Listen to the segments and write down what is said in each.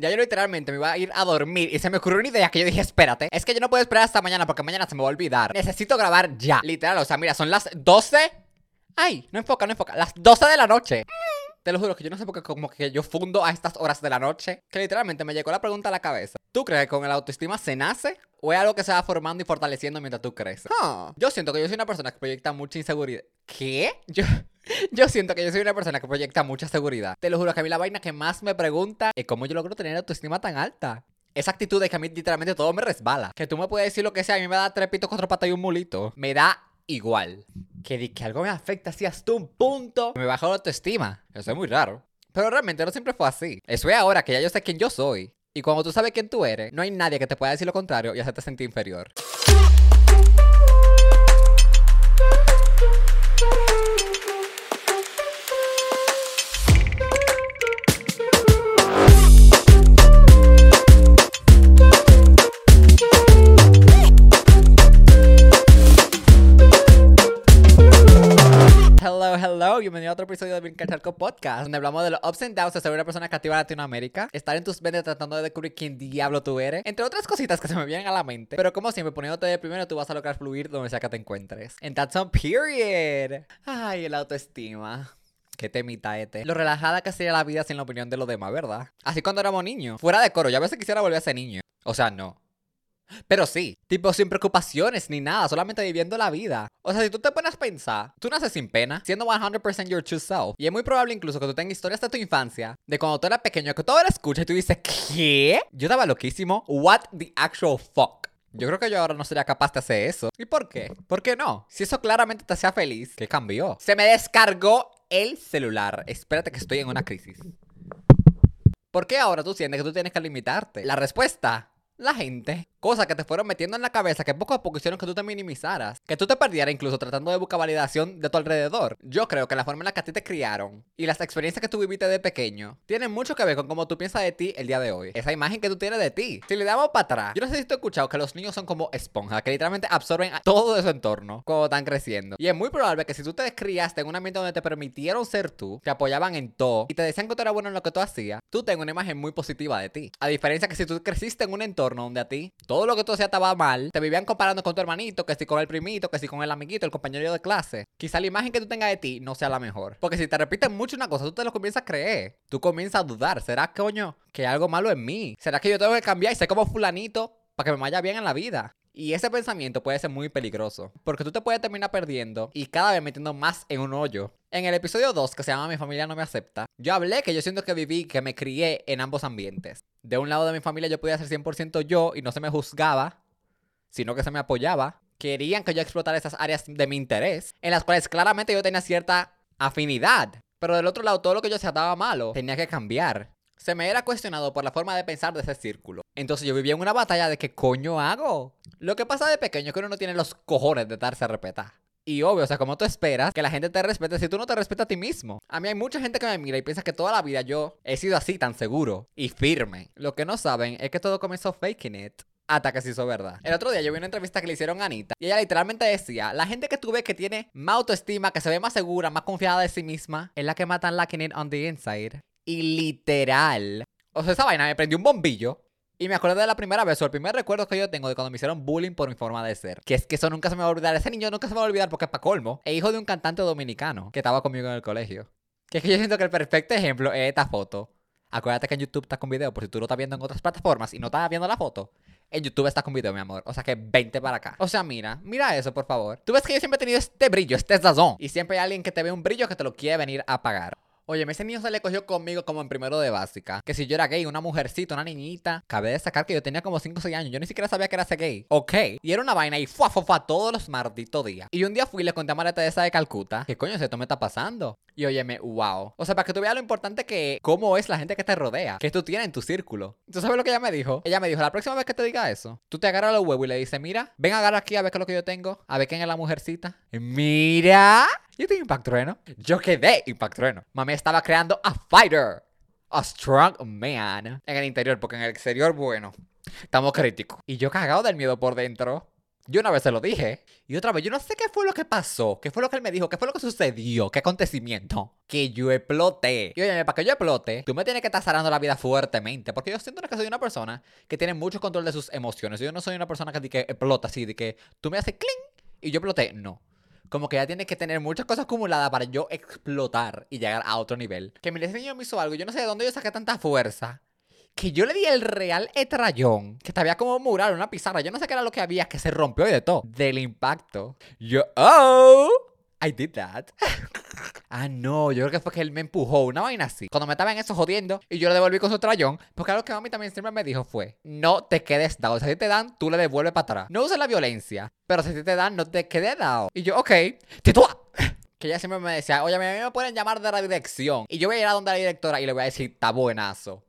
Ya yo literalmente me iba a ir a dormir y se me ocurrió una idea que yo dije, espérate, es que yo no puedo esperar hasta mañana porque mañana se me va a olvidar. Necesito grabar ya. Literal, o sea, mira, son las 12. Ay, no enfoca, no enfoca. Las 12 de la noche. Te lo juro que yo no sé por qué como que yo fundo a estas horas de la noche. Que literalmente me llegó la pregunta a la cabeza. ¿Tú crees que con el autoestima se nace? ¿O es algo que se va formando y fortaleciendo mientras tú creces? Huh. Yo siento que yo soy una persona que proyecta mucha inseguridad. ¿Qué? Yo, yo siento que yo soy una persona que proyecta mucha seguridad. Te lo juro que a mí la vaina que más me pregunta es cómo yo logro tener autoestima tan alta. Esa actitud de que a mí literalmente todo me resbala. Que tú me puedes decir lo que sea, a mí me da tres pitos, cuatro patas y un mulito. Me da igual. Que, que algo me afecta así hasta un punto. Me baja la autoestima. Eso es muy raro. Pero realmente no siempre fue así. Eso es ahora que ya yo sé quién yo soy. Y cuando tú sabes quién tú eres, no hay nadie que te pueda decir lo contrario y hacerte sentir inferior. Episodio de Brincar Charco Podcast, donde hablamos de los ups and downs de ser una persona creativa en Latinoamérica, estar en tus vendas tratando de descubrir quién diablo tú eres, entre otras cositas que se me vienen a la mente. Pero como siempre, poniéndote de primero, tú vas a lograr fluir donde sea que te encuentres. And that's on period. Ay, el autoestima. Qué temita este. Lo relajada que sería la vida sin la opinión de los demás, ¿verdad? Así cuando éramos niños. Fuera de coro, yo a veces quisiera volver a ser niño. O sea, no. Pero sí, tipo sin preocupaciones ni nada, solamente viviendo la vida. O sea, si tú te pones a pensar, tú naces sin pena, siendo 100% your true self. Y es muy probable incluso que tú tengas historias de tu infancia, de cuando tú eras pequeño, que todo lo escuchas y tú dices, ¿qué? Yo estaba loquísimo. What the actual fuck? Yo creo que yo ahora no sería capaz de hacer eso. ¿Y por qué? ¿Por qué no? Si eso claramente te hacía feliz, ¿qué cambió? Se me descargó el celular. Espérate que estoy en una crisis. ¿Por qué ahora tú sientes que tú tienes que limitarte? La respuesta la gente. Cosas que te fueron metiendo en la cabeza que poco a poco hicieron que tú te minimizaras. Que tú te perdieras incluso tratando de buscar validación de tu alrededor. Yo creo que la forma en la que a ti te criaron y las experiencias que tú viviste de pequeño tienen mucho que ver con cómo tú piensas de ti el día de hoy. Esa imagen que tú tienes de ti. Si le damos para atrás, yo no sé si tú has escuchado que los niños son como esponjas, que literalmente absorben todo de su entorno cuando están creciendo. Y es muy probable que si tú te criaste en un ambiente donde te permitieron ser tú, te apoyaban en todo y te decían que tú eras bueno en lo que tú hacías, tú tengas una imagen muy positiva de ti. A diferencia que si tú creciste en un entorno donde a ti todo lo que tú hacías estaba mal, te vivían comparando con tu hermanito, que si con el primito, que si con el amiguito, el compañero de clase. Quizá la imagen que tú tengas de ti no sea la mejor. Porque si te repiten mucho una cosa, tú te lo comienzas a creer. Tú comienzas a dudar. ¿Será, coño, que hay algo malo en mí? ¿Será que yo tengo que cambiar y ser como fulanito para que me vaya bien en la vida? Y ese pensamiento puede ser muy peligroso, porque tú te puedes terminar perdiendo y cada vez metiendo más en un hoyo. En el episodio 2, que se llama Mi familia no me acepta, yo hablé que yo siento que viví, que me crié en ambos ambientes. De un lado de mi familia yo podía ser 100% yo y no se me juzgaba, sino que se me apoyaba. Querían que yo explotara esas áreas de mi interés, en las cuales claramente yo tenía cierta afinidad. Pero del otro lado, todo lo que yo hacía estaba malo, tenía que cambiar. Se me era cuestionado por la forma de pensar de ese círculo. Entonces yo vivía en una batalla de qué coño hago. Lo que pasa de pequeño es que uno no tiene los cojones de darse a respetar. Y obvio, o sea, como tú esperas que la gente te respete si tú no te respetas a ti mismo. A mí hay mucha gente que me mira y piensa que toda la vida yo he sido así tan seguro y firme. Lo que no saben es que todo comenzó faking it. Hasta que se hizo verdad. El otro día yo vi una entrevista que le hicieron a Anita y ella literalmente decía, la gente que tú ves que tiene más autoestima, que se ve más segura, más confiada de sí misma, es la que matan lacking it on the inside. Y literal. O sea, esa vaina me prendió un bombillo. Y me acuerdo de la primera vez, o el primer recuerdo que yo tengo de cuando me hicieron bullying por mi forma de ser. Que es que eso nunca se me va a olvidar. Ese niño nunca se me va a olvidar porque es pa' colmo. Es hijo de un cantante dominicano que estaba conmigo en el colegio. Que es que yo siento que el perfecto ejemplo es esta foto. Acuérdate que en YouTube está con video, por si tú lo estás viendo en otras plataformas y no estás viendo la foto. En YouTube está con video, mi amor. O sea que 20 para acá. O sea, mira, mira eso, por favor. Tú ves que yo siempre he tenido este brillo, este sazón. Y siempre hay alguien que te ve un brillo que te lo quiere venir a apagar. Oye, ese niño se le cogió conmigo como en primero de básica. Que si yo era gay, una mujercita, una niñita. Cabe destacar que yo tenía como 5 o 6 años. Yo ni siquiera sabía que era gay. Ok. Y era una vaina y fue todos los malditos días. Y un día fui y le conté a María Teresa de Calcuta. ¿Qué coño esto me está pasando? Y óyeme, wow. O sea, para que tú veas lo importante que cómo es la gente que te rodea. Que tú tienes en tu círculo. ¿Tú sabes lo que ella me dijo? Ella me dijo, la próxima vez que te diga eso, tú te agarras los huevos y le dices, mira, ven a agarrar aquí a ver qué es lo que yo tengo. A ver quién es la mujercita. Mira. Yo tengo impactrueno. Yo quedé impactrueno. Mami estaba creando a fighter. A strong man. En el interior, porque en el exterior, bueno, estamos críticos. Y yo cagado del miedo por dentro. Yo una vez se lo dije. Y otra vez, yo no sé qué fue lo que pasó, qué fue lo que él me dijo, qué fue lo que sucedió, qué acontecimiento. Que yo exploté. Y oye, para que yo explote, tú me tienes que estar zarando la vida fuertemente. Porque yo siento que soy una persona que tiene mucho control de sus emociones. Yo no soy una persona que, que explota así, de que tú me haces cling y yo exploté. No. Como que ya tiene que tener muchas cosas acumuladas para yo explotar y llegar a otro nivel. Que mi diseño me hizo algo. Yo no sé de dónde yo saqué tanta fuerza que yo le di el real etrayón, que había como mural, una pizarra, yo no sé qué era lo que había, que se rompió y de todo, del impacto. Yo, oh, I did that. ah, no, yo creo que fue que él me empujó, una vaina así. Cuando me estaba en eso jodiendo y yo le devolví con su trayón, porque algo que mami también siempre me dijo fue, no te quedes dado, si te dan, tú le devuelves para atrás. No uses la violencia, pero si te dan, no te quedes dado. Y yo, ok. Que ella siempre me decía, oye, a mí me pueden llamar de la dirección. Y yo voy a ir a donde la directora y le voy a decir, está buenazo.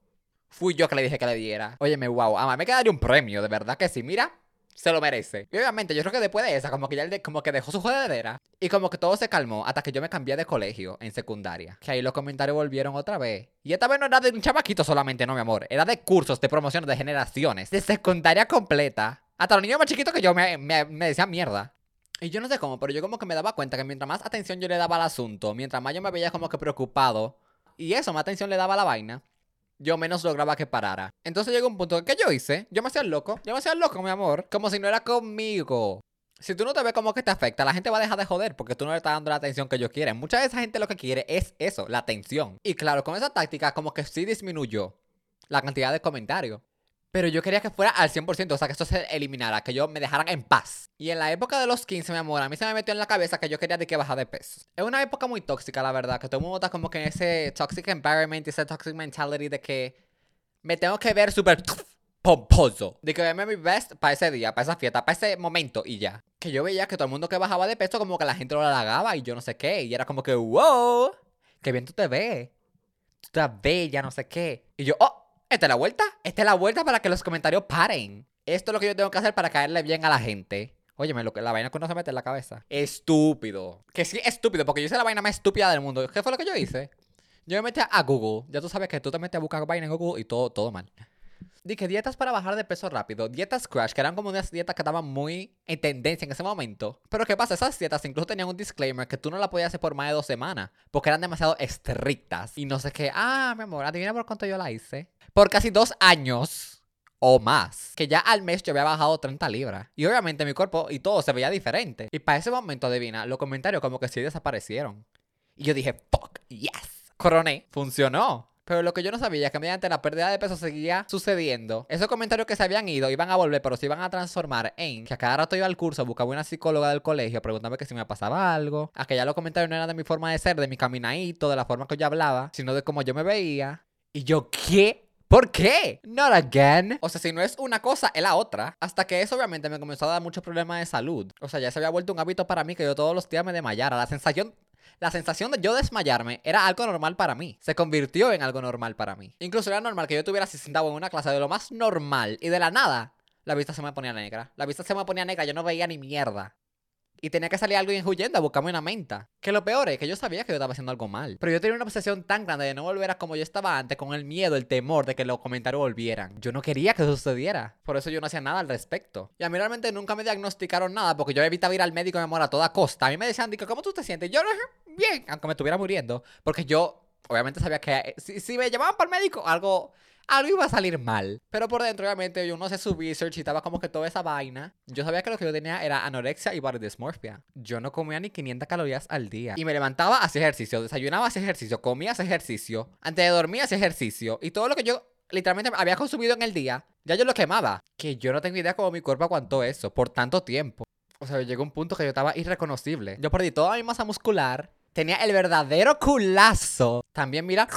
Fui yo que le dije que le diera. Óyeme, wow, ama, me quedaría un premio, de verdad que sí. Mira, se lo merece. Y obviamente, yo creo que después de esa, como que ya de, como que dejó su jodedera. Y como que todo se calmó hasta que yo me cambié de colegio en secundaria. Que ahí los comentarios volvieron otra vez. Y esta vez no era de un chamaquito solamente, no, mi amor. Era de cursos, de promociones, de generaciones. De secundaria completa. Hasta los niños más chiquitos que yo me, me, me decían mierda. Y yo no sé cómo, pero yo como que me daba cuenta que mientras más atención yo le daba al asunto, mientras más yo me veía como que preocupado, y eso, más atención le daba a la vaina, yo menos lograba que parara. Entonces llegó un punto que yo hice, yo me hacía loco, yo me hacía loco, mi amor, como si no era conmigo. Si tú no te ves como que te afecta, la gente va a dejar de joder porque tú no le estás dando la atención que ellos quieren. Mucha de esa gente lo que quiere es eso, la atención. Y claro, con esa táctica como que sí disminuyó la cantidad de comentarios. Pero yo quería que fuera al 100%, o sea, que esto se eliminara, que yo me dejaran en paz. Y en la época de los 15, mi amor, a mí se me metió en la cabeza que yo quería de que bajar de peso. Es una época muy tóxica, la verdad, que todo el mundo está como que en ese toxic environment, ese toxic mentality de que me tengo que ver súper pomposo. De que verme mi best para ese día, para esa fiesta, para ese momento y ya. Que yo veía que todo el mundo que bajaba de peso, como que la gente lo halagaba y yo no sé qué. Y era como que, wow, qué bien tú te ves. Tú estás bella, no sé qué. Y yo, oh esta es la vuelta. Esta es la vuelta para que los comentarios paren. Esto es lo que yo tengo que hacer para caerle bien a la gente. Óyeme, lo que la vaina que uno se mete en la cabeza. Estúpido. Que sí, estúpido, porque yo hice la vaina más estúpida del mundo. ¿Qué fue lo que yo hice? Yo me metí a Google. Ya tú sabes que tú te metes a buscar vaina en Google y todo, todo mal. Dije, dietas para bajar de peso rápido. Dietas Crash, que eran como unas dietas que estaban muy en tendencia en ese momento. Pero ¿qué pasa? Esas dietas incluso tenían un disclaimer que tú no la podías hacer por más de dos semanas. Porque eran demasiado estrictas. Y no sé qué. Ah, mi amor, adivina por cuánto yo la hice. Por casi dos años o más. Que ya al mes yo había bajado 30 libras. Y obviamente mi cuerpo y todo se veía diferente. Y para ese momento, adivina, los comentarios como que sí desaparecieron. Y yo dije, fuck, yes. Coroné, funcionó. Pero lo que yo no sabía es que mediante la pérdida de peso seguía sucediendo. Esos comentarios que se habían ido iban a volver, pero se iban a transformar en que a cada rato iba al curso, buscaba una psicóloga del colegio, preguntándome que si me pasaba algo. A que ya los comentarios no eran de mi forma de ser, de mi caminadito, de la forma que yo hablaba, sino de cómo yo me veía. Y yo, ¿qué? ¿Por qué? Not again. O sea, si no es una cosa, es la otra. Hasta que eso obviamente me comenzó a dar muchos problemas de salud. O sea, ya se había vuelto un hábito para mí que yo todos los días me desmayara. La sensación la sensación de yo desmayarme era algo normal para mí. Se convirtió en algo normal para mí. Incluso era normal que yo estuviera así sentado en una clase de lo más normal y de la nada la vista se me ponía negra. La vista se me ponía negra, yo no veía ni mierda. Y tenía que salir alguien huyendo a buscarme una menta. Que lo peor es que yo sabía que yo estaba haciendo algo mal. Pero yo tenía una obsesión tan grande de no volver a como yo estaba antes, con el miedo, el temor de que los comentarios volvieran. Yo no quería que eso sucediera. Por eso yo no hacía nada al respecto. Y a mí realmente nunca me diagnosticaron nada porque yo evitaba ir al médico y me amor a toda costa. A mí me decían, ¿cómo tú te sientes? Yo, bien, aunque me estuviera muriendo. Porque yo, obviamente, sabía que eh, si, si me llevaban para el médico, algo algo iba a salir mal. Pero por dentro, obviamente, yo no sé su research y estaba como que toda esa vaina. Yo sabía que lo que yo tenía era anorexia y body dysmorphia. Yo no comía ni 500 calorías al día. Y me levantaba, hacía ejercicio, desayunaba, hacía ejercicio, comía, hacía ejercicio. Antes de dormir, hacía ejercicio. Y todo lo que yo literalmente había consumido en el día, ya yo lo quemaba. Que yo no tengo idea cómo mi cuerpo aguantó eso por tanto tiempo. O sea, llegó un punto que yo estaba irreconocible. Yo perdí toda mi masa muscular. Tenía el verdadero culazo. También, mira,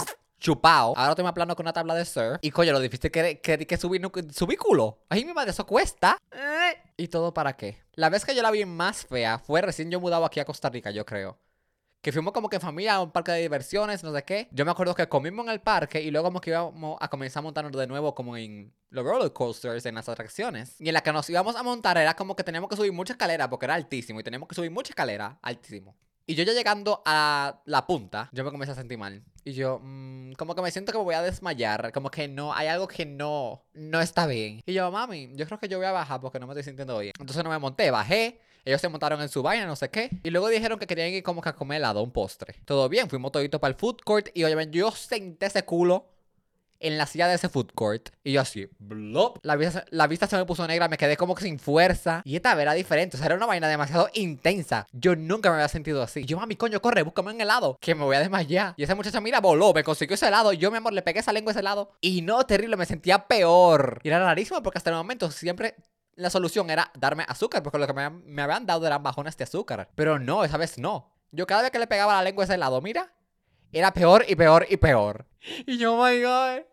chupado. Ahora estoy más plano con una tabla de surf. Y coño, lo difícil que, que, que subir, subí culo. Ay, mi madre, eso cuesta. ¿Y todo para qué? La vez que yo la vi más fea fue recién yo mudado aquí a Costa Rica, yo creo. Que fuimos como que familia a un parque de diversiones, no sé qué. Yo me acuerdo que comimos en el parque y luego como que íbamos a comenzar a montarnos de nuevo como en los roller coasters, en las atracciones. Y en la que nos íbamos a montar era como que teníamos que subir mucha escalera porque era altísimo y teníamos que subir mucha escalera, altísimo. Y yo ya llegando a la punta, yo me comencé a sentir mal. Y yo, mm, como que me siento que me voy a desmayar. Como que no, hay algo que no, no está bien. Y yo, mami, yo creo que yo voy a bajar porque no me estoy sintiendo bien. Entonces no me monté, bajé. Ellos se montaron en su vaina, no sé qué. Y luego dijeron que querían ir como que a comer helado, un postre. Todo bien, fuimos toditos para el food court. Y oye, yo senté ese culo en la silla de ese food court. Y yo así, blop. La vista, la vista se me puso negra, me quedé como que sin fuerza. Y esta vez era diferente, o sea, era una vaina demasiado intensa. Yo nunca me había sentido así. Yo, mami, coño, corre, búscame un helado, que me voy a desmayar. Y esa muchacha, mira, voló, me consiguió ese helado. Yo, mi amor, le pegué esa lengua a ese helado. Y no, terrible, me sentía peor. Y era rarísimo porque hasta el momento siempre la solución era darme azúcar, porque lo que me, me, habían dado eran bajones de azúcar. Pero no, esa vez no. Yo cada vez que le pegaba la lengua a ese helado, mira, era peor y peor y peor. Y yo, oh my God.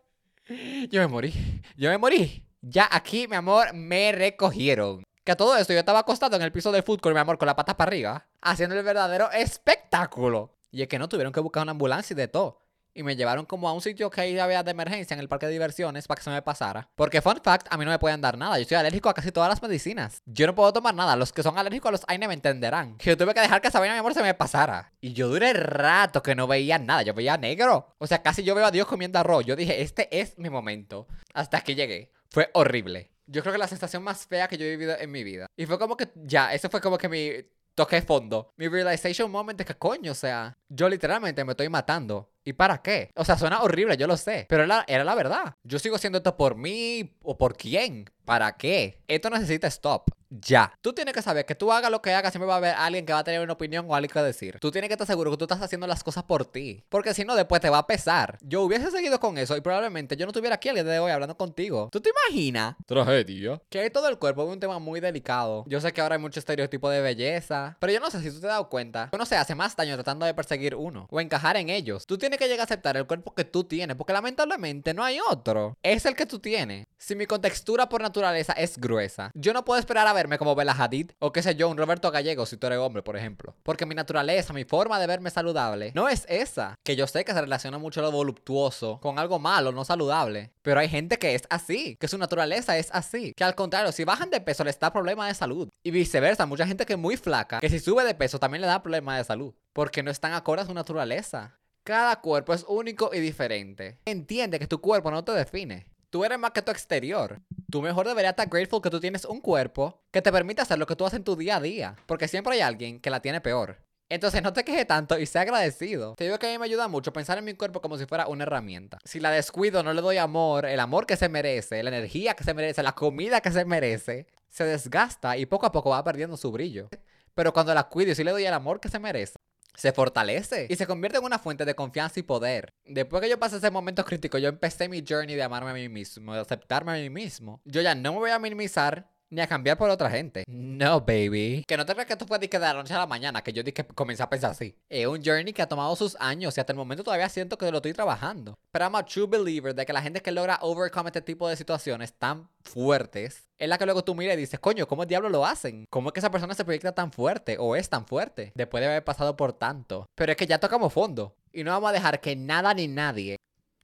Yo me morí. Yo me morí. Ya aquí, mi amor, me recogieron. Que a todo esto yo estaba acostado en el piso del fútbol, mi amor, con la pata para arriba, haciendo el verdadero espectáculo. Y es que no tuvieron que buscar una ambulancia y de todo y me llevaron como a un sitio que había de emergencia en el parque de diversiones para que se me pasara. Porque, fun fact, a mí no me pueden dar nada. Yo soy alérgico a casi todas las medicinas. Yo no puedo tomar nada. Los que son alérgicos a los AINE me entenderán. Que yo tuve que dejar que esa vaina, mi amor, se me pasara. Y yo duré rato que no veía nada. Yo veía negro. O sea, casi yo veo a Dios comiendo arroz. Yo dije, este es mi momento. Hasta que llegué. Fue horrible. Yo creo que la sensación más fea que yo he vivido en mi vida. Y fue como que, ya, eso fue como que mi toqué fondo. Mi realization moment es que coño, o sea, yo literalmente me estoy matando. ¿Y para qué? O sea, suena horrible, yo lo sé. Pero era, la verdad. Yo sigo haciendo esto por mí o por quién. ¿Para qué? Esto necesita stop. Ya. Tú tienes que saber que tú hagas lo que hagas, siempre va a haber alguien que va a tener una opinión o algo que decir. Tú tienes que estar seguro que tú estás haciendo las cosas por ti. Porque si no, después te va a pesar. Yo hubiese seguido con eso y probablemente yo no estuviera aquí el día de hoy hablando contigo. ¿Tú te imaginas? Tragedia. Que todo el cuerpo es un tema muy delicado. Yo sé que ahora hay mucho estereotipo de belleza. Pero yo no sé si tú te has dado cuenta. no sé, hace más daño tratando de perseguir uno. O encajar en ellos. Tú tienes que llegar a aceptar el cuerpo que tú tienes. Porque lamentablemente no hay otro. Es el que tú tienes. Si mi contextura por naturaleza es gruesa, yo no puedo esperar a verme como Bella Hadid o qué sé yo, un Roberto Gallego si tú eres hombre, por ejemplo. Porque mi naturaleza, mi forma de verme saludable, no es esa. Que yo sé que se relaciona mucho lo voluptuoso con algo malo, no saludable. Pero hay gente que es así, que su naturaleza es así. Que al contrario, si bajan de peso les da problemas de salud. Y viceversa, mucha gente que es muy flaca, que si sube de peso también le da problemas de salud. Porque no están acorde a su naturaleza. Cada cuerpo es único y diferente. Entiende que tu cuerpo no te define. Tú eres más que tu exterior. Tú mejor deberías estar grateful que tú tienes un cuerpo que te permite hacer lo que tú haces en tu día a día. Porque siempre hay alguien que la tiene peor. Entonces no te quejes tanto y sea agradecido. Te digo que a mí me ayuda mucho pensar en mi cuerpo como si fuera una herramienta. Si la descuido, no le doy amor, el amor que se merece, la energía que se merece, la comida que se merece, se desgasta y poco a poco va perdiendo su brillo. Pero cuando la cuido y si le doy el amor que se merece, se fortalece y se convierte en una fuente de confianza y poder. Después que yo pasé ese momento crítico, yo empecé mi journey de amarme a mí mismo, de aceptarme a mí mismo. Yo ya no me voy a minimizar ni a cambiar por otra gente. No, baby. Que no te creas que esto puede quedar de la noche a la mañana, que yo dije que comencé a pensar así. Es un journey que ha tomado sus años y hasta el momento todavía siento que lo estoy trabajando. Pero I'm a true believer de que la gente que logra overcome este tipo de situaciones tan fuertes es la que luego tú miras y dices, coño, ¿cómo el diablo lo hacen? ¿Cómo es que esa persona se proyecta tan fuerte o es tan fuerte después de haber pasado por tanto? Pero es que ya tocamos fondo y no vamos a dejar que nada ni nadie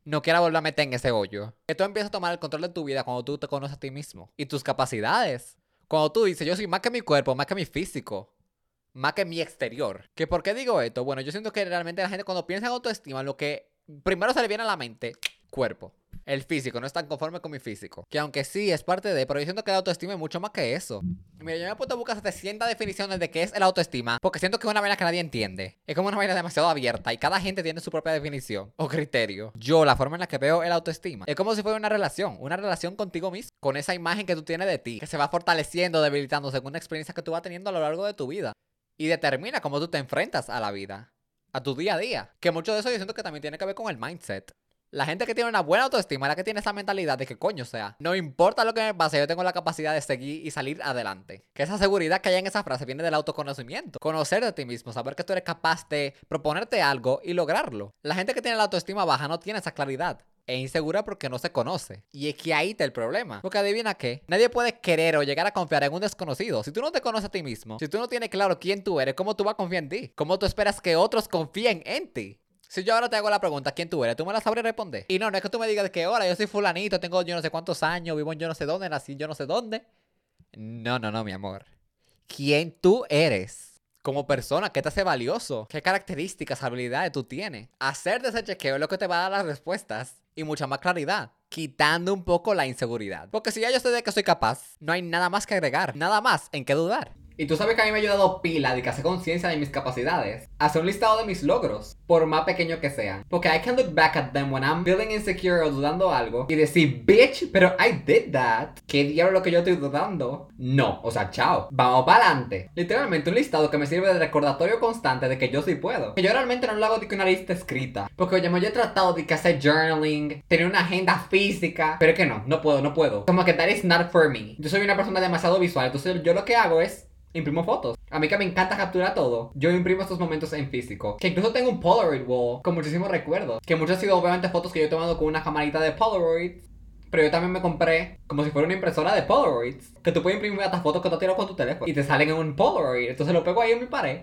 no quiera volver a meter en ese hoyo. Que tú empiezas a tomar el control de tu vida cuando tú te conoces a ti mismo y tus capacidades. Cuando tú dices, yo soy más que mi cuerpo, más que mi físico, más que mi exterior. ¿Que por qué digo esto? Bueno, yo siento que realmente la gente cuando piensa en autoestima, lo que primero se le viene a la mente, cuerpo el físico, no están conforme con mi físico. Que aunque sí es parte de, pero yo siento que la autoestima es mucho más que eso. Mira, yo me he a buscar 700 definiciones de qué es el autoestima, porque siento que es una vaina que nadie entiende. Es como una vaina demasiado abierta y cada gente tiene su propia definición o criterio. Yo, la forma en la que veo el autoestima, es como si fuera una relación, una relación contigo mismo, con esa imagen que tú tienes de ti, que se va fortaleciendo, debilitando según la experiencia que tú vas teniendo a lo largo de tu vida. Y determina cómo tú te enfrentas a la vida a tu día a día. Que mucho de eso yo siento que también tiene que ver con el mindset. La gente que tiene una buena autoestima es la que tiene esa mentalidad de que coño, sea, no importa lo que me pase, yo tengo la capacidad de seguir y salir adelante. Que esa seguridad que hay en esa frase viene del autoconocimiento. Conocer de ti mismo, saber que tú eres capaz de proponerte algo y lograrlo. La gente que tiene la autoestima baja no tiene esa claridad. Es insegura porque no se conoce. Y es que ahí está el problema. Porque adivina qué, nadie puede querer o llegar a confiar en un desconocido. Si tú no te conoces a ti mismo, si tú no tienes claro quién tú eres, ¿cómo tú vas a confiar en ti? ¿Cómo tú esperas que otros confíen en ti? Si yo ahora te hago la pregunta, ¿quién tú eres? ¿Tú me la sabrías responder? Y no, no es que tú me digas que, hola, yo soy fulanito, tengo yo no sé cuántos años, vivo en yo no sé dónde, nací yo no sé dónde. No, no, no, mi amor. ¿Quién tú eres? como persona, qué te hace valioso, qué características, habilidades tú tienes. Hacer de ese chequeo es lo que te va a dar las respuestas y mucha más claridad, quitando un poco la inseguridad. Porque si ya yo sé de que soy capaz, no hay nada más que agregar, nada más en qué dudar. Y tú sabes que a mí me ha ayudado pila de que hace conciencia de mis capacidades. Hacer un listado de mis logros, por más pequeño que sean. Porque I can look back at them when I'm feeling insecure o dudando algo y decir, bitch, pero I did that. ¿Qué diablo lo que yo estoy dudando? No, o sea, chao. Vamos para adelante. Literalmente un listado que me sirve de recordatorio constante de que yo sí puedo. Que yo realmente no lo hago de que una lista escrita. Porque oye, yo he tratado de que hacer journaling, tener una agenda física. Pero es que no, no puedo, no puedo. Como que that is not for me. Yo soy una persona demasiado visual. Entonces yo lo que hago es imprimo fotos. A mí que me encanta capturar todo, yo imprimo estos momentos en físico. Que incluso tengo un Polaroid wall con muchísimos recuerdos. Que muchos han sido obviamente fotos que yo he tomado con una camarita de Polaroid. Pero yo también me compré como si fuera una impresora de Polaroids. Que tú puedes imprimir estas fotos que tú tiras con tu teléfono. Y te salen en un Polaroid. Entonces lo pego ahí en mi pared.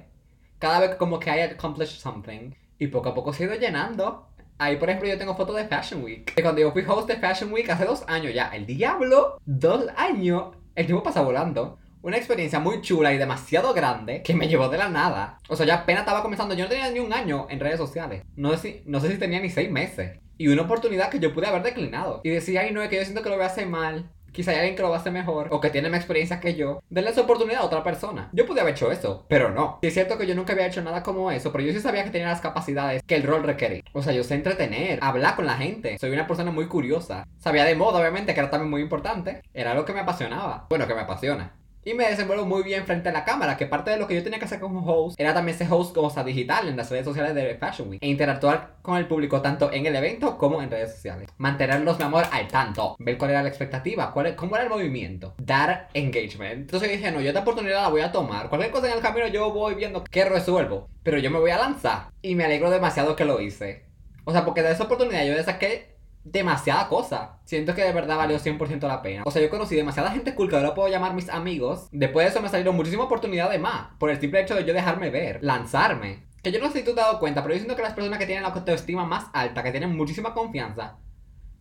Cada vez como que I accomplished something. Y poco a poco se ha ido llenando. Ahí, por ejemplo, yo tengo fotos de Fashion Week. Cuando yo fui host de Fashion Week hace dos años ya. El diablo, dos años. El tiempo pasa volando una experiencia muy chula y demasiado grande que me llevó de la nada. O sea, ya apenas estaba comenzando. Yo no tenía ni un año en redes sociales. No sé si, no sé si tenía ni seis meses. Y una oportunidad que yo pude haber declinado. Y decía, ay, no, es que yo siento que lo voy a hacer mal. Quizá hay alguien que lo va a hacer mejor o que tiene más experiencia que yo. Denle esa oportunidad a otra persona. Yo pude haber hecho eso, pero no. Y es cierto que yo nunca había hecho nada como eso, pero yo sí sabía que tenía las capacidades que el rol requería. O sea, yo sé entretener, hablar con la gente. Soy una persona muy curiosa. Sabía de modo, obviamente, que era también muy importante. Era algo que me apasionaba. Bueno, que me apasiona. Y me desenvuelvo muy bien frente a la cámara, que parte de lo que yo tenía que hacer como host era también ser host como sea digital en las redes sociales de Fashion Week. E interactuar con el público tanto en el evento como en redes sociales. Mantenerlos, mi amor, al tanto. Ver cuál era la expectativa, cuál, cómo era el movimiento. Dar engagement. Entonces dije, no, yo esta oportunidad la voy a tomar. Cualquier cosa en el camino yo voy viendo qué resuelvo. Pero yo me voy a lanzar. Y me alegro demasiado que lo hice. O sea, porque de esa oportunidad yo saqué demasiada cosa. Siento que de verdad valió 100% la pena. O sea, yo conocí demasiada gente cool que ahora puedo llamar mis amigos. Después de eso me salieron muchísimas oportunidades más. Por el simple hecho de yo dejarme ver, lanzarme. Que yo no sé si tú te has dado cuenta, pero yo siento que las personas que tienen la autoestima más alta, que tienen muchísima confianza,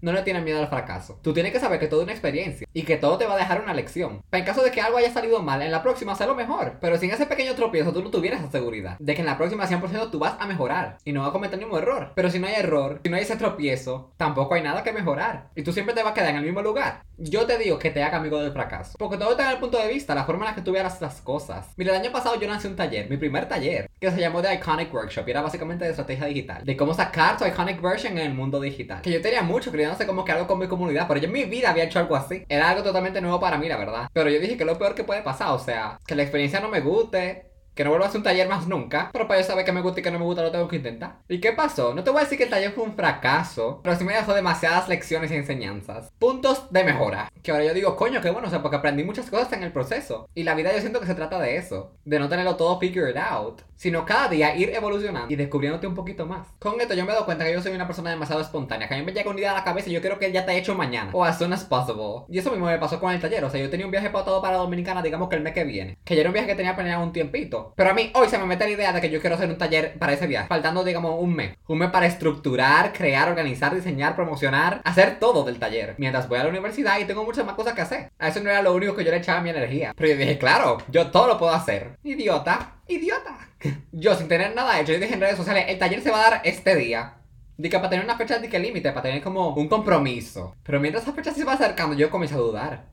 no le tienes miedo al fracaso. Tú tienes que saber que todo es una experiencia y que todo te va a dejar una lección. en caso de que algo haya salido mal, en la próxima lo mejor. Pero sin ese pequeño tropiezo tú no tuvieras esa seguridad de que en la próxima 100% tú vas a mejorar y no vas a cometer ningún error. Pero si no hay error, si no hay ese tropiezo, tampoco hay nada que mejorar. Y tú siempre te vas a quedar en el mismo lugar. Yo te digo que te haga amigo del fracaso. Porque todo está en el punto de vista, la forma en la que tú veas las cosas. Mira, el año pasado yo lancé un taller, mi primer taller, que se llamó The Iconic Workshop y era básicamente de estrategia digital. De cómo sacar tu iconic version en el mundo digital. Que yo tenía mucho, creyéndose como que algo con mi comunidad, pero yo en mi vida había hecho algo así. Era algo totalmente nuevo para mí, la verdad. Pero yo dije que lo peor que puede pasar, o sea, que la experiencia no me guste, que no vuelva a hacer un taller más nunca. Pero para yo saber que me gusta y que no me gusta, lo tengo que intentar. ¿Y qué pasó? No te voy a decir que el taller fue un fracaso, pero sí me dejó demasiadas lecciones y enseñanzas. Puntos de mejora. Que ahora yo digo, coño, qué bueno, o sea, porque aprendí muchas cosas en el proceso. Y la vida yo siento que se trata de eso. De no tenerlo todo figured out. Sino cada día ir evolucionando y descubriéndote un poquito más. Con esto yo me doy cuenta que yo soy una persona demasiado espontánea. Que a mí me llega una idea a la cabeza y yo quiero que ya te hecho mañana. O as soon as possible. Y eso mismo me pasó con el taller. O sea, yo tenía un viaje pautado para Dominicana, digamos que el mes que viene. Que ya era un viaje que tenía planeado un tiempito. Pero a mí hoy se me mete la idea de que yo quiero hacer un taller para ese viaje. Faltando, digamos, un mes. Un mes para estructurar, crear, organizar, diseñar, promocionar, hacer todo del taller. Mientras voy a la universidad y tengo muchas más cosas que hacer. A eso no era lo único que yo le echaba mi energía. Pero yo dije, claro, yo todo lo puedo hacer. Idiota, idiota. Yo sin tener nada hecho, yo dije en redes sociales, el taller se va a dar este día. Dice para tener una fecha de que límite, para tener como un compromiso. Pero mientras esa fecha se va acercando, yo comienzo a dudar.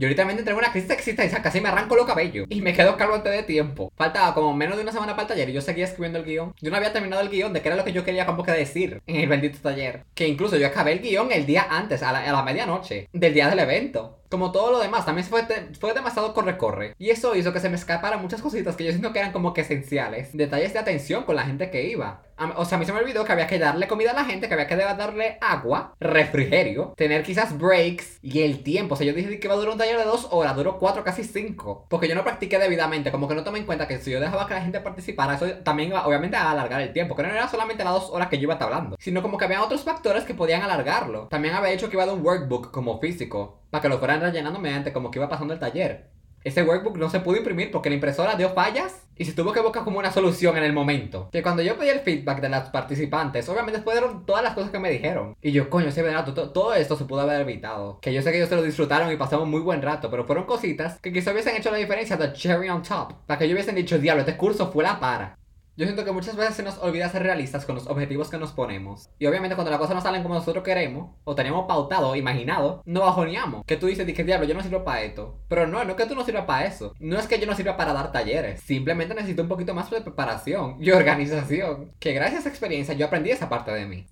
Yo literalmente entré en una crisis existencial, casi me arranco los cabellos y me quedo calvo antes de tiempo. Faltaba como menos de una semana para el taller y yo seguía escribiendo el guion. Yo no había terminado el guion de qué era lo que yo quería como que decir en el bendito taller. Que incluso yo acabé el guion el día antes, a la, a la medianoche, del día del evento. Como todo lo demás, también fue, fue demasiado corre-corre. Y eso hizo que se me escaparan muchas cositas que yo siento que eran como que esenciales. Detalles de atención con la gente que iba. O sea, a mí se me olvidó que había que darle comida a la gente, que había que darle agua, refrigerio, tener quizás breaks y el tiempo. O sea, yo dije que iba a durar un taller de dos horas, duró cuatro, casi cinco. Porque yo no practiqué debidamente, como que no tomé en cuenta que si yo dejaba que la gente participara, eso también iba obviamente a alargar el tiempo. Que no era solamente las dos horas que yo iba hablando, sino como que había otros factores que podían alargarlo. También había hecho que iba a dar un workbook como físico, para que lo fueran rellenando mediante como que iba pasando el taller. Ese workbook no se pudo imprimir porque la impresora dio fallas y se tuvo que buscar como una solución en el momento. Que cuando yo pedí el feedback de las participantes, obviamente fueron todas las cosas que me dijeron. Y yo, coño, sí, verdad, todo, todo esto se pudo haber evitado. Que yo sé que ellos se lo disfrutaron y pasaron muy buen rato, pero fueron cositas que quizá hubiesen hecho la diferencia de cherry on top. Para que yo hubiesen dicho, diablo, este curso fue la para. Yo siento que muchas veces se nos olvida ser realistas con los objetivos que nos ponemos. Y obviamente cuando las cosas no salen como nosotros queremos, o tenemos pautado, imaginado, no bajoneamos. Que tú dices, que diablo, yo no sirvo para esto. Pero no, no es que tú no sirvas para eso. No es que yo no sirva para dar talleres. Simplemente necesito un poquito más de preparación y organización. Que gracias a esa experiencia yo aprendí esa parte de mí.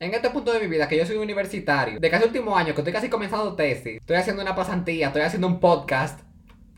En este punto de mi vida, que yo soy universitario, de casi último año, que estoy casi comenzando tesis, estoy haciendo una pasantía, estoy haciendo un podcast,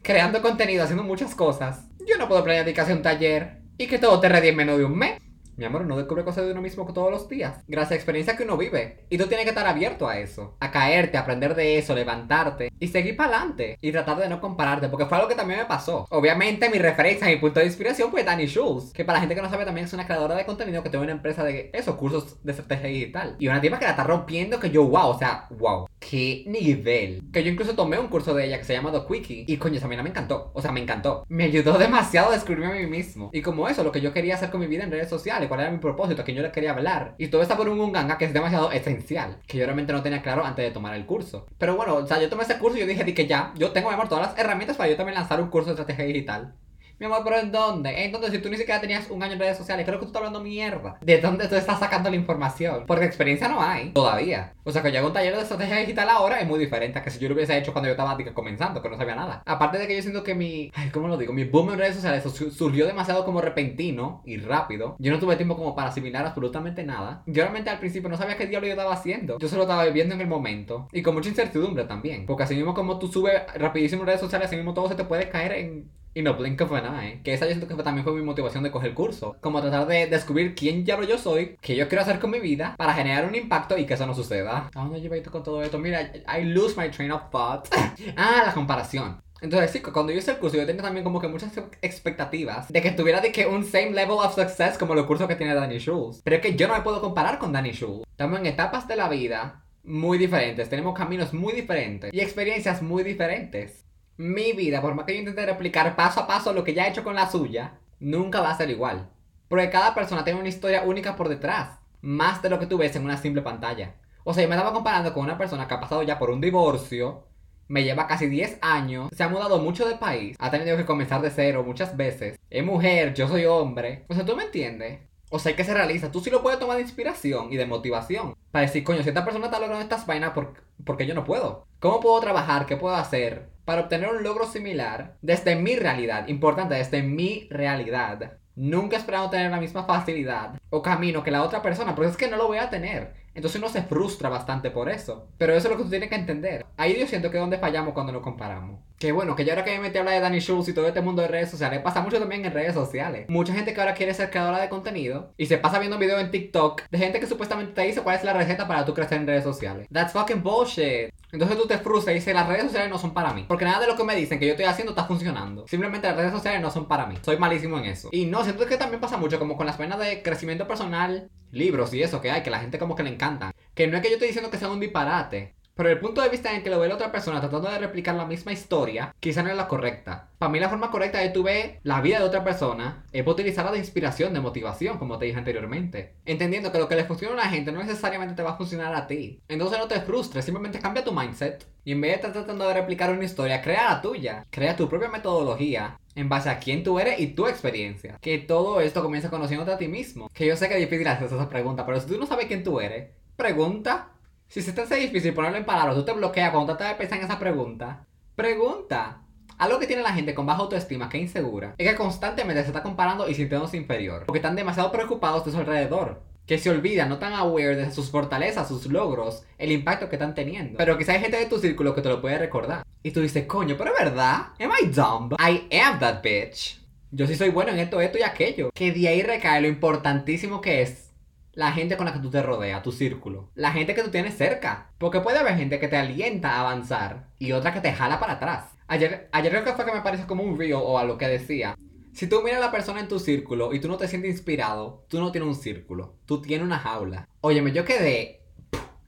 creando contenido, haciendo muchas cosas, yo no puedo a un taller y que todo te redie en menos de un mes. Mi amor, uno descubre cosas de uno mismo todos los días. Gracias a la experiencia que uno vive. Y tú tienes que estar abierto a eso. A caerte, a aprender de eso, levantarte. Y seguir para adelante. Y tratar de no compararte. Porque fue algo que también me pasó. Obviamente mi referencia, mi punto de inspiración fue Dani Schultz. Que para la gente que no sabe también es una creadora de contenido que tiene una empresa de esos cursos de estrategia digital. Y una tipa que la está rompiendo que yo, wow, o sea, wow. Qué nivel. Que yo incluso tomé un curso de ella que se llama The Quickie. Y coño, esa mina me encantó. O sea, me encantó. Me ayudó demasiado a descubrirme a mí mismo. Y como eso, lo que yo quería hacer con mi vida en redes sociales cuál era mi propósito, a quién yo le quería hablar. Y todo está por un ganga que es demasiado esencial, que yo realmente no tenía claro antes de tomar el curso. Pero bueno, o sea, yo tomé ese curso y yo dije, di que ya, yo tengo, mi amor, todas las herramientas para yo también lanzar un curso de estrategia digital. Mi amor, pero ¿en dónde? ¿En dónde? Si tú ni siquiera tenías un año en redes sociales, creo que tú estás hablando mierda. ¿De dónde tú estás sacando la información? Porque experiencia no hay, todavía. O sea, que yo hago un taller de estrategia digital ahora es muy diferente a que si yo lo hubiese hecho cuando yo estaba comenzando, que no sabía nada. Aparte de que yo siento que mi. Ay, ¿cómo lo digo? Mi boom en redes sociales surgió demasiado como repentino y rápido. Yo no tuve tiempo como para asimilar absolutamente nada. Yo realmente al principio no sabía qué diablo yo estaba haciendo. Yo solo estaba viviendo en el momento. Y con mucha incertidumbre también. Porque así mismo como tú subes rapidísimo en redes sociales, así mismo todo se te puede caer en y no blink of an eye. Que esa yo siento que también fue mi motivación de coger el curso. Como tratar de descubrir quién diablo yo soy, qué yo quiero hacer con mi vida, para generar un impacto y que eso no suceda. ¿A dónde llevo con todo esto? Mira, I lose my train of thought. ah, la comparación. Entonces, sí, cuando yo hice el curso, yo tenía también como que muchas expectativas de que tuviera de que un same level of success como los cursos que tiene Danny Schultz. Pero es que yo no me puedo comparar con Danny Schultz. Estamos en etapas de la vida muy diferentes, tenemos caminos muy diferentes y experiencias muy diferentes mi vida, por más que yo intente replicar paso a paso lo que ya he hecho con la suya, nunca va a ser igual. Porque cada persona tiene una historia única por detrás, más de lo que tú ves en una simple pantalla. O sea, yo me estaba comparando con una persona que ha pasado ya por un divorcio, me lleva casi 10 años, se ha mudado mucho de país, ha tenido que comenzar de cero muchas veces, es mujer, yo soy hombre. O sea, ¿tú me entiendes? O sea, que se realiza. Tú sí lo puedes tomar de inspiración y de motivación. Para decir, coño, si esta persona está logrando estas vainas, ¿por, qué yo no puedo? ¿Cómo puedo trabajar? ¿Qué puedo hacer? Para obtener un logro similar desde mi realidad. Importante, desde mi realidad. Nunca esperando tener la misma facilidad o camino que la otra persona, porque es que no lo voy a tener. Entonces uno se frustra bastante por eso. Pero eso es lo que tú tienes que entender. Ahí yo siento que es donde fallamos cuando nos comparamos. Que bueno, que yo ahora que me metí a hablar de Danny Schultz y todo este mundo de redes sociales, pasa mucho también en redes sociales. Mucha gente que ahora quiere ser creadora de contenido y se pasa viendo videos en TikTok de gente que supuestamente te dice cuál es la receta para tú crecer en redes sociales. That's fucking bullshit. Entonces tú te frustras y dices, las redes sociales no son para mí. Porque nada de lo que me dicen que yo estoy haciendo está funcionando. Simplemente las redes sociales no son para mí. Soy malísimo en eso. Y no, siento que también pasa mucho como con las penas de crecimiento personal, libros y eso que hay, que la gente como que le encantan. Que no es que yo estoy diciendo que sea un disparate. Pero el punto de vista en que lo ve la otra persona tratando de replicar la misma historia, quizá no es la correcta. Para mí la forma correcta de tu ver la vida de otra persona es utilizarla de inspiración, de motivación, como te dije anteriormente. Entendiendo que lo que le funciona a la gente no necesariamente te va a funcionar a ti. Entonces no te frustres, simplemente cambia tu mindset. Y en vez de estar tratando de replicar una historia, crea la tuya. Crea tu propia metodología en base a quién tú eres y tu experiencia. Que todo esto comienza conociéndote a ti mismo. Que yo sé que es difícil hacer esa pregunta, pero si tú no sabes quién tú eres, pregunta. Si se te hace difícil ponerlo en palabras, tú te bloqueas cuando tratas de pensar en esa pregunta. Pregunta. Algo que tiene la gente con baja autoestima, que es insegura, es que constantemente se está comparando y sintiéndose inferior. Porque están demasiado preocupados de su alrededor. Que se olvidan, no tan aware de sus fortalezas, sus logros, el impacto que están teniendo. Pero quizá hay gente de tu círculo que te lo puede recordar. Y tú dices, coño, pero es verdad. Am I dumb? I am that bitch. Yo sí soy bueno en esto, esto y aquello. Que de ahí recae lo importantísimo que es la gente con la que tú te rodeas, tu círculo, la gente que tú tienes cerca. Porque puede haber gente que te alienta a avanzar y otra que te jala para atrás. Ayer, ayer creo que fue que me parece como un reel o algo que decía. Si tú miras a la persona en tu círculo y tú no te sientes inspirado, tú no tienes un círculo, tú tienes una jaula. Óyeme, yo quedé.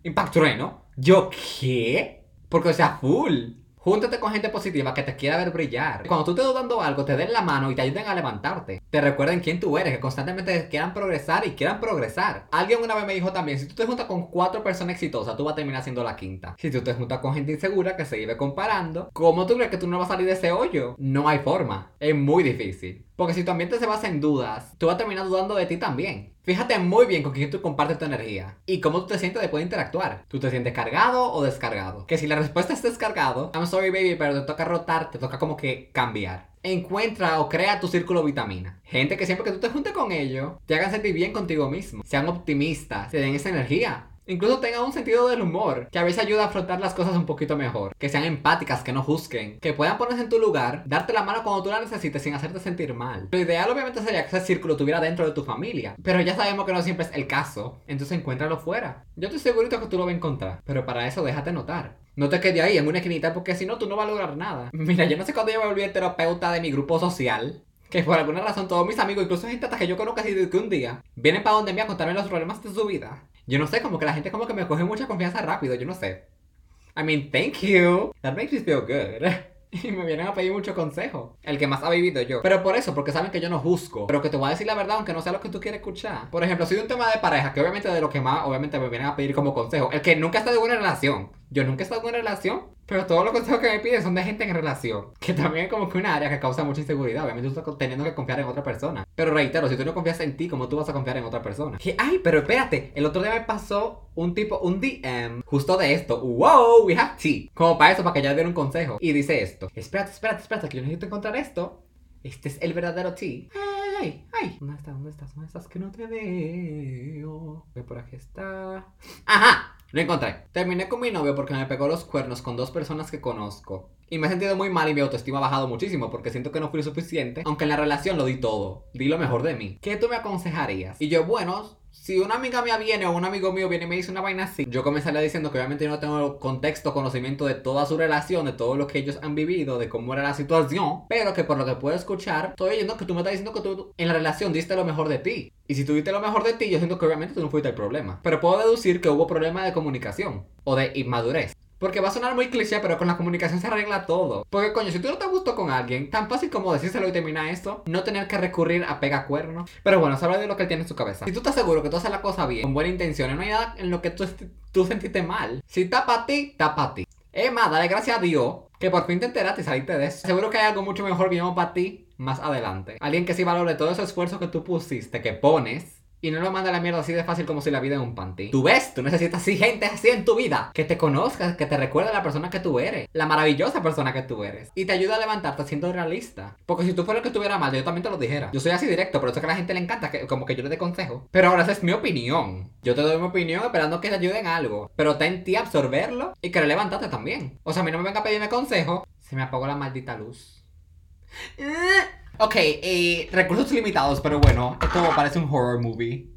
Impacto ¿no? ¿Yo qué? Porque, o sea, full. Júntate con gente positiva que te quiera ver brillar. Cuando tú te dando algo, te den la mano y te ayuden a levantarte. Te recuerden quién tú eres, que constantemente quieran progresar y quieran progresar. Alguien una vez me dijo también, si tú te juntas con cuatro personas exitosas, tú vas a terminar siendo la quinta. Si tú te juntas con gente insegura que se vive comparando, ¿cómo tú crees que tú no vas a salir de ese hoyo? No hay forma. Es muy difícil. Porque si tu ambiente se basa en dudas, tú vas a terminar dudando de ti también. Fíjate muy bien con quién tú compartes tu energía y cómo tú te sientes después de interactuar. ¿Tú te sientes cargado o descargado? Que si la respuesta es descargado, I'm sorry baby, pero te toca rotar, te toca como que cambiar. Encuentra o crea tu círculo vitamina. Gente que siempre que tú te juntes con ellos, te hagan sentir bien contigo mismo. Sean optimistas, te den esa energía. Incluso tengan un sentido del humor, que a veces ayuda a afrontar las cosas un poquito mejor. Que sean empáticas, que no juzguen, que puedan ponerse en tu lugar, darte la mano cuando tú la necesites sin hacerte sentir mal. Lo ideal obviamente sería que ese círculo estuviera dentro de tu familia, pero ya sabemos que no siempre es el caso, entonces encuéntralo fuera. Yo estoy segurito que tú lo vas a encontrar, pero para eso déjate notar. No te quedes ahí en una esquinita porque si no tú no vas a lograr nada. Mira, yo no sé cuándo yo me volví terapeuta de mi grupo social, que por alguna razón todos mis amigos, incluso gente hasta que yo conozco así que un día, vienen para donde me a contarme los problemas de su vida. Yo no sé, como que la gente como que me coge mucha confianza rápido, yo no sé. I mean, thank you. That makes me feel good. Y me vienen a pedir mucho consejo. El que más ha vivido yo. Pero por eso, porque saben que yo no juzgo. Pero que te voy a decir la verdad, aunque no sea lo que tú quieres escuchar. Por ejemplo, de un tema de pareja, que obviamente de lo que más, obviamente me vienen a pedir como consejo. El que nunca está de buena relación. Yo nunca he estado en una relación, pero todos los consejos que me piden son de gente en relación. Que también es como que una área que causa mucha inseguridad. Obviamente tú estás teniendo que confiar en otra persona. Pero reitero, si tú no confías en ti, ¿cómo tú vas a confiar en otra persona? Que, ay, pero espérate, el otro día me pasó un tipo, un DM, justo de esto. Wow, we have tea. Como para eso, para que ya den un consejo. Y dice esto. Espérate, espérate, espérate, que yo necesito encontrar esto. Este es el verdadero tea. Ay, ay, ¿Dónde estás? ¿Dónde estás? ¿Dónde estás? Que no te veo. Que por aquí está. ¡Ajá! Lo encontré. Terminé con mi novio porque me pegó los cuernos con dos personas que conozco. Y me he sentido muy mal y mi autoestima ha bajado muchísimo porque siento que no fui suficiente, aunque en la relación lo di todo. Di lo mejor de mí. ¿Qué tú me aconsejarías? Y yo, bueno, si una amiga mía viene o un amigo mío viene y me dice una vaina así, yo comenzaría diciendo que obviamente yo no tengo contexto, conocimiento de toda su relación, de todo lo que ellos han vivido, de cómo era la situación, pero que por lo que puedo escuchar, estoy oyendo que tú me estás diciendo que tú en la relación diste lo mejor de ti. Y si tú diste lo mejor de ti, yo siento que obviamente tú no fuiste el problema. Pero puedo deducir que hubo problema de comunicación o de inmadurez. Porque va a sonar muy cliché, pero con la comunicación se arregla todo. Porque, coño, si tú no te gustó con alguien, tan fácil como decírselo y terminar esto, no tener que recurrir a pega cuernos. Pero bueno, habla de lo que él tiene en su cabeza. Si tú estás seguro que tú haces la cosa bien, con buena intención, no hay nada en lo que tú, tú sentiste mal. Si tapa a ti, tapa a ti. Más, dale gracias a Dios que por fin te enteraste y saliste de eso. Seguro que hay algo mucho mejor bien para ti más adelante. Alguien que sí valore todo ese esfuerzo que tú pusiste, que pones y no lo manda a la mierda así de fácil como si la vida es un panty. Tú ves, tú necesitas así gente así en tu vida. Que te conozcas, que te recuerde la persona que tú eres. La maravillosa persona que tú eres. Y te ayuda a levantarte siendo realista. Porque si tú fueras el que estuviera mal, yo también te lo dijera. Yo soy así directo, pero eso que a la gente le encanta, que como que yo le dé consejo. Pero ahora esa es mi opinión. Yo te doy mi opinión esperando que te ayude en algo. Pero está en ti absorberlo y que levantarte también. O sea, a mí no me venga a pedirme consejo. Se me apagó la maldita luz. Ok, eh, recursos limitados, pero bueno, esto parece un horror movie.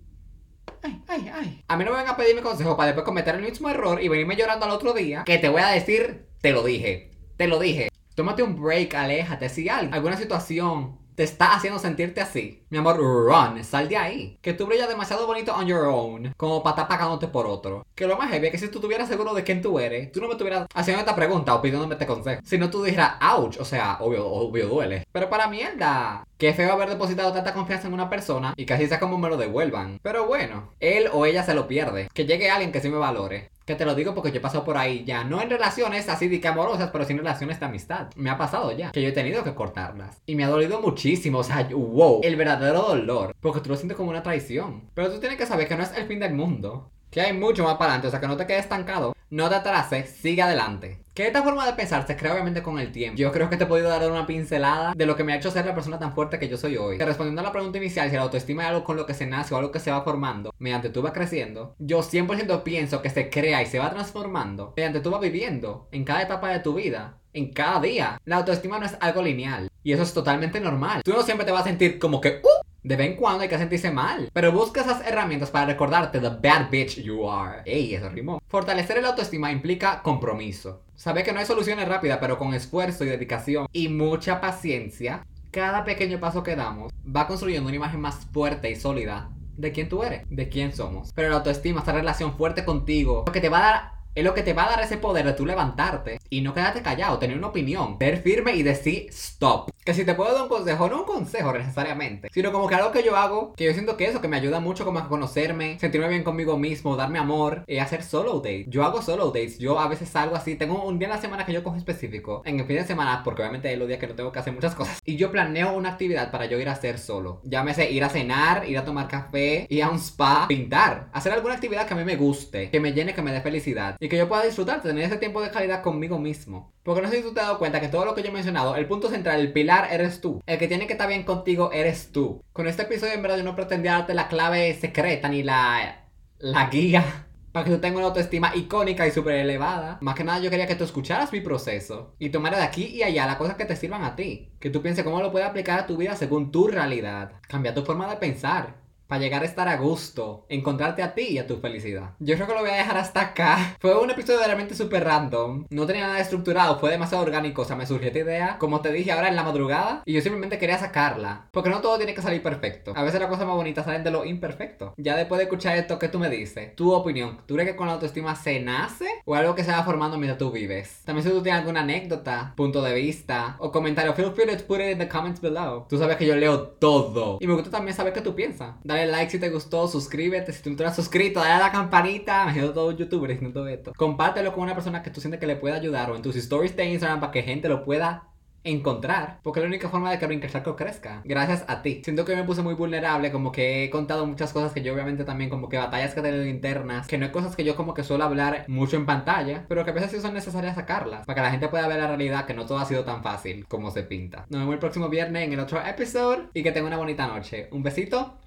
Ay, ay, ay. A mí no me vengan a pedirme consejo para después cometer el mismo error y venirme llorando al otro día. Que te voy a decir, te lo dije. Te lo dije. Tómate un break, aléjate. Si hay alguna situación te está haciendo sentirte así. Mi amor, run, sal de ahí. Que tú brillas demasiado bonito on your own, como para estar pagándote por otro. Que lo más heavy es que si tú estuvieras seguro de quién tú eres, tú no me estuvieras haciendo esta pregunta o pidiéndome este consejo. Si no tú dijeras, ouch, o sea, obvio, obvio duele. Pero para mierda, Qué feo haber depositado tanta confianza en una persona y casi sea como me lo devuelvan. Pero bueno, él o ella se lo pierde. Que llegue alguien que sí me valore. Que te lo digo porque yo he pasado por ahí ya. No en relaciones así de que amorosas, pero sí en relaciones de amistad. Me ha pasado ya. Que yo he tenido que cortarlas. Y me ha dolido muchísimo. O sea, wow. El verdadero dolor. Porque tú lo sientes como una traición. Pero tú tienes que saber que no es el fin del mundo. Que hay mucho más para adelante. O sea, que no te quedes estancado. No te atrases. Sigue adelante. Que esta forma de pensar se crea obviamente con el tiempo. Yo creo que te he podido dar una pincelada de lo que me ha hecho ser la persona tan fuerte que yo soy hoy. respondiendo a la pregunta inicial, si la autoestima es algo con lo que se nace o algo que se va formando, mediante tú vas creciendo, yo 100% pienso que se crea y se va transformando mediante tú vas viviendo en cada etapa de tu vida en cada día. La autoestima no es algo lineal. Y eso es totalmente normal. Tú no siempre te vas a sentir como que, ¡uh! De vez en cuando hay que sentirse mal. Pero busca esas herramientas para recordarte the bad bitch you are. Ey, eso rimó. Fortalecer el autoestima implica compromiso. Sabe que no hay soluciones rápidas, pero con esfuerzo y dedicación y mucha paciencia, cada pequeño paso que damos va construyendo una imagen más fuerte y sólida de quién tú eres, de quién somos. Pero la autoestima, esta relación fuerte contigo, lo que te va a dar es lo que te va a dar ese poder de tú levantarte y no quedarte callado, tener una opinión, ser firme y decir stop. Que si te puedo dar un consejo, no un consejo necesariamente, sino como que algo que yo hago, que yo siento que eso, que me ayuda mucho como a conocerme, sentirme bien conmigo mismo, darme amor, y hacer solo dates. Yo hago solo dates, yo a veces salgo así, tengo un día en la semana que yo cojo específico, en el fin de semana, porque obviamente hay los días que no tengo que hacer muchas cosas, y yo planeo una actividad para yo ir a hacer solo. Llámese ir a cenar, ir a tomar café, ir a un spa, pintar, hacer alguna actividad que a mí me guste, que me llene, que me dé felicidad, y que yo pueda disfrutar, tener ese tiempo de calidad conmigo mismo. Porque no sé si tú te has dado cuenta que todo lo que yo he mencionado, el punto central, el pilar eres tú. El que tiene que estar bien contigo eres tú. Con este episodio en verdad yo no pretendía darte la clave secreta ni la, la guía para que tú tengas una autoestima icónica y súper elevada. Más que nada yo quería que tú escucharas mi proceso y tomaras de aquí y allá las cosas que te sirvan a ti. Que tú pienses cómo lo puedes aplicar a tu vida según tu realidad. Cambia tu forma de pensar para llegar a estar a gusto, encontrarte a ti y a tu felicidad. Yo creo que lo voy a dejar hasta acá. Fue un episodio realmente súper random. No tenía nada estructurado, fue demasiado orgánico. O sea, me surgió esta idea, como te dije ahora en la madrugada, y yo simplemente quería sacarla. Porque no todo tiene que salir perfecto. A veces las cosas más bonitas salen de lo imperfecto. Ya después de escuchar esto, ¿qué tú me dices? Tu opinión. ¿Tú crees que con la autoestima se nace o algo que se va formando mientras tú vives? También si tú tienes alguna anécdota, punto de vista o comentario, feel free to put it in the comments below. Tú sabes que yo leo todo. Y me gusta también saber qué tú piensas. Dale like si te gustó, suscríbete si tú no has suscrito, dale a la campanita, me quedo todo youtuber diciendo todo esto. Compártelo con una persona que tú sientes que le pueda ayudar o en tus stories de Instagram para que gente lo pueda encontrar, porque es la única forma de que Brincar crezca. Gracias a ti. Siento que me puse muy vulnerable, como que he contado muchas cosas que yo obviamente también como que batallas que he tenido internas, que no hay cosas que yo como que suelo hablar mucho en pantalla, pero que a veces sí son necesarias sacarlas, para que la gente pueda ver la realidad, que no todo ha sido tan fácil como se pinta. Nos vemos el próximo viernes en el otro episodio y que tenga una bonita noche. Un besito.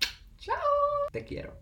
Chao. Te quiero.